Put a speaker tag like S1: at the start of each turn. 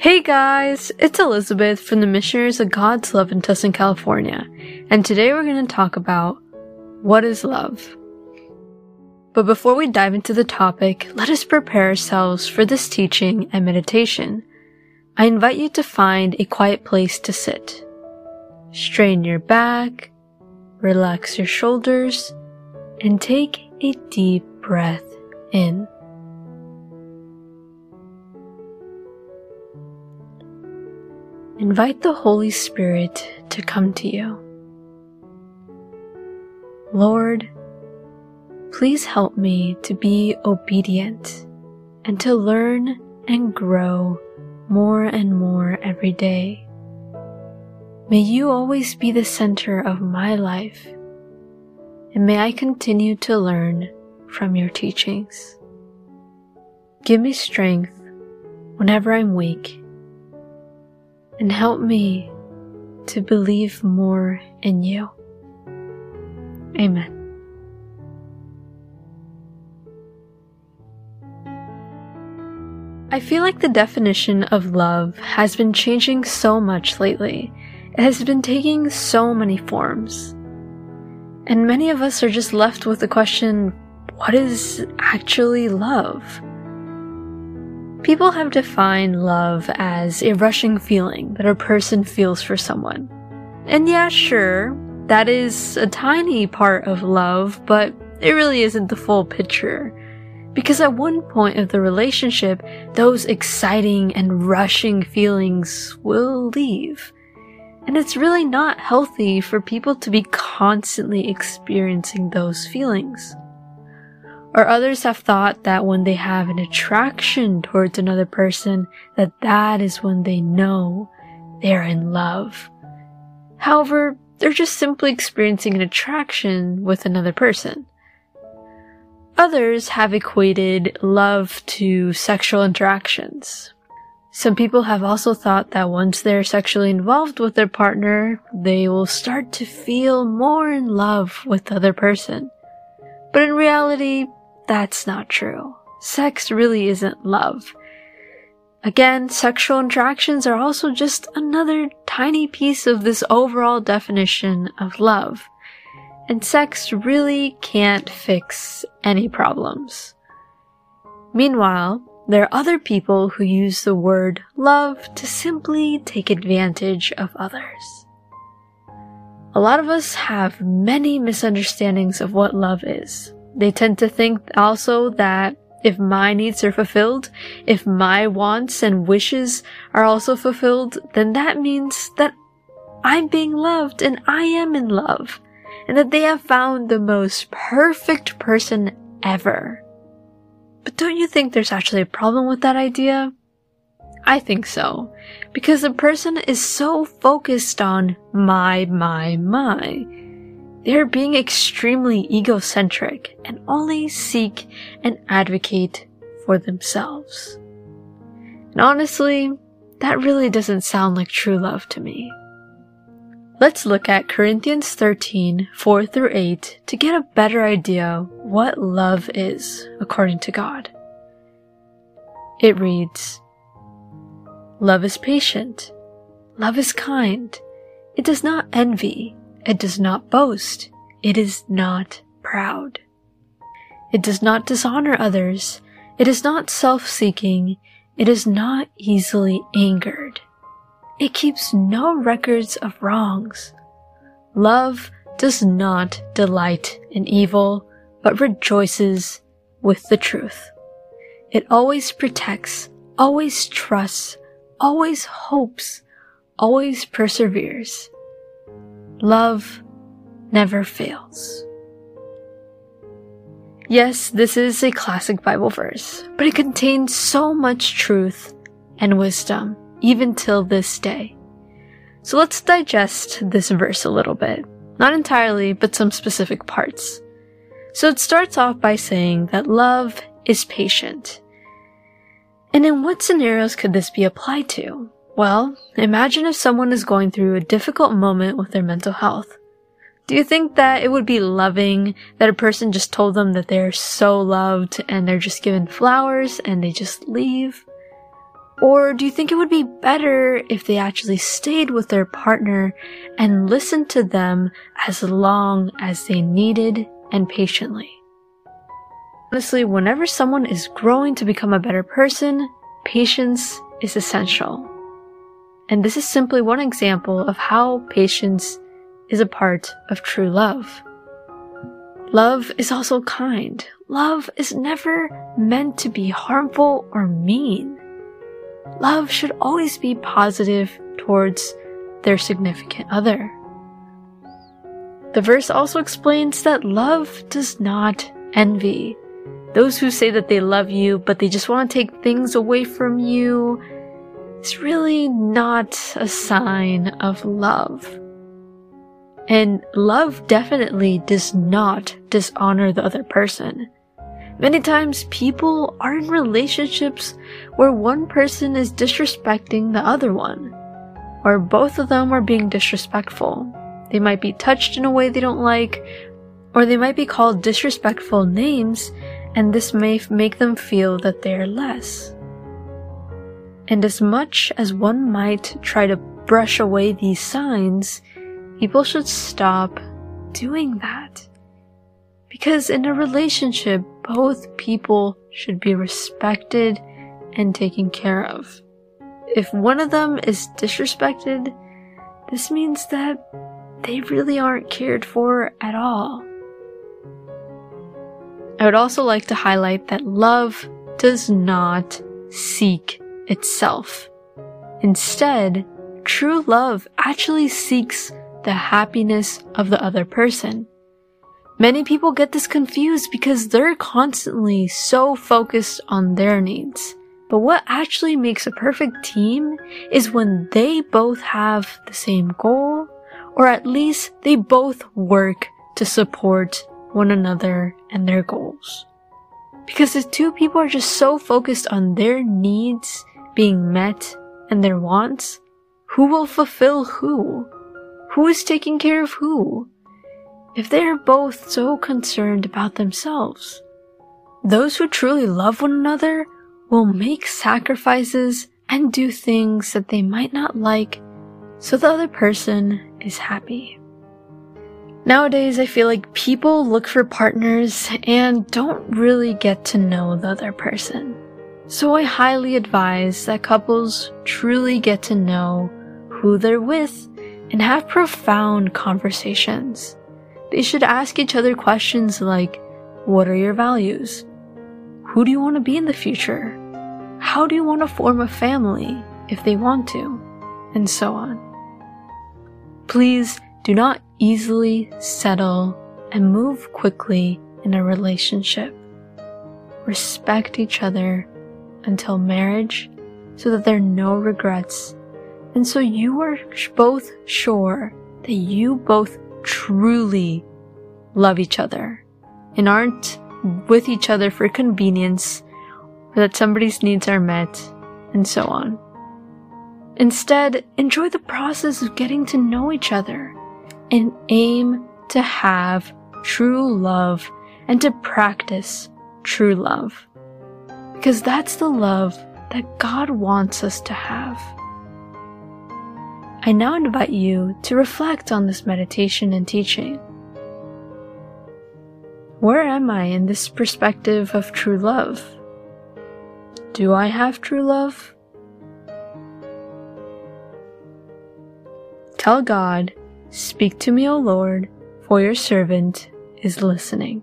S1: Hey guys, it's Elizabeth from the Missionaries of God's Love in Tustin, California, and today we're going to talk about what is love. But before we dive into the topic, let us prepare ourselves for this teaching and meditation. I invite you to find a quiet place to sit. Strain your back, relax your shoulders, and take a deep breath in. Invite the Holy Spirit to come to you. Lord, please help me to be obedient and to learn and grow more and more every day. May you always be the center of my life, and may I continue to learn from your teachings. Give me strength whenever I'm weak and help me to believe more in you. Amen. I feel like the definition of love has been changing so much lately. It has been taking so many forms. And many of us are just left with the question what is actually love? People have defined love as a rushing feeling that a person feels for someone. And yeah, sure, that is a tiny part of love, but it really isn't the full picture. Because at one point of the relationship, those exciting and rushing feelings will leave. And it's really not healthy for people to be constantly experiencing those feelings. Or others have thought that when they have an attraction towards another person, that that is when they know they're in love. However, they're just simply experiencing an attraction with another person. Others have equated love to sexual interactions. Some people have also thought that once they're sexually involved with their partner, they will start to feel more in love with the other person. But in reality, that's not true. Sex really isn't love. Again, sexual interactions are also just another tiny piece of this overall definition of love. And sex really can't fix any problems. Meanwhile, there are other people who use the word love to simply take advantage of others. A lot of us have many misunderstandings of what love is. They tend to think also that if my needs are fulfilled, if my wants and wishes are also fulfilled, then that means that I'm being loved and I am in love, and that they have found the most perfect person ever. But don't you think there's actually a problem with that idea? I think so, because a person is so focused on my, my, my they are being extremely egocentric and only seek and advocate for themselves. And honestly, that really doesn't sound like true love to me. Let's look at Corinthians 13, 4 through 8 to get a better idea what love is according to God. It reads, Love is patient. Love is kind. It does not envy. It does not boast. It is not proud. It does not dishonor others. It is not self-seeking. It is not easily angered. It keeps no records of wrongs. Love does not delight in evil, but rejoices with the truth. It always protects, always trusts, always hopes, always perseveres. Love never fails. Yes, this is a classic Bible verse, but it contains so much truth and wisdom, even till this day. So let's digest this verse a little bit. Not entirely, but some specific parts. So it starts off by saying that love is patient. And in what scenarios could this be applied to? Well, imagine if someone is going through a difficult moment with their mental health. Do you think that it would be loving that a person just told them that they're so loved and they're just given flowers and they just leave? Or do you think it would be better if they actually stayed with their partner and listened to them as long as they needed and patiently? Honestly, whenever someone is growing to become a better person, patience is essential. And this is simply one example of how patience is a part of true love. Love is also kind. Love is never meant to be harmful or mean. Love should always be positive towards their significant other. The verse also explains that love does not envy. Those who say that they love you, but they just want to take things away from you, is really not a sign of love. And love definitely does not dishonor the other person. Many times people are in relationships where one person is disrespecting the other one, or both of them are being disrespectful. They might be touched in a way they don't like, or they might be called disrespectful names, and this may make them feel that they are less. And as much as one might try to brush away these signs, people should stop doing that. Because in a relationship, both people should be respected and taken care of. If one of them is disrespected, this means that they really aren't cared for at all. I would also like to highlight that love does not seek itself. Instead, true love actually seeks the happiness of the other person. Many people get this confused because they're constantly so focused on their needs. But what actually makes a perfect team is when they both have the same goal, or at least they both work to support one another and their goals. Because if two people are just so focused on their needs being met and their wants, who will fulfill who? Who is taking care of who? If they are both so concerned about themselves. Those who truly love one another will make sacrifices and do things that they might not like so the other person is happy. Nowadays, I feel like people look for partners and don't really get to know the other person. So I highly advise that couples truly get to know who they're with and have profound conversations. They should ask each other questions like, what are your values? Who do you want to be in the future? How do you want to form a family if they want to? And so on. Please do not easily settle and move quickly in a relationship. Respect each other until marriage so that there are no regrets. And so you are both sure that you both truly love each other and aren't with each other for convenience or that somebody's needs are met and so on. Instead, enjoy the process of getting to know each other and aim to have true love and to practice true love because that's the love that God wants us to have. I now invite you to reflect on this meditation and teaching. Where am I in this perspective of true love? Do I have true love? Tell God, Speak to me, O Lord, for your servant is listening.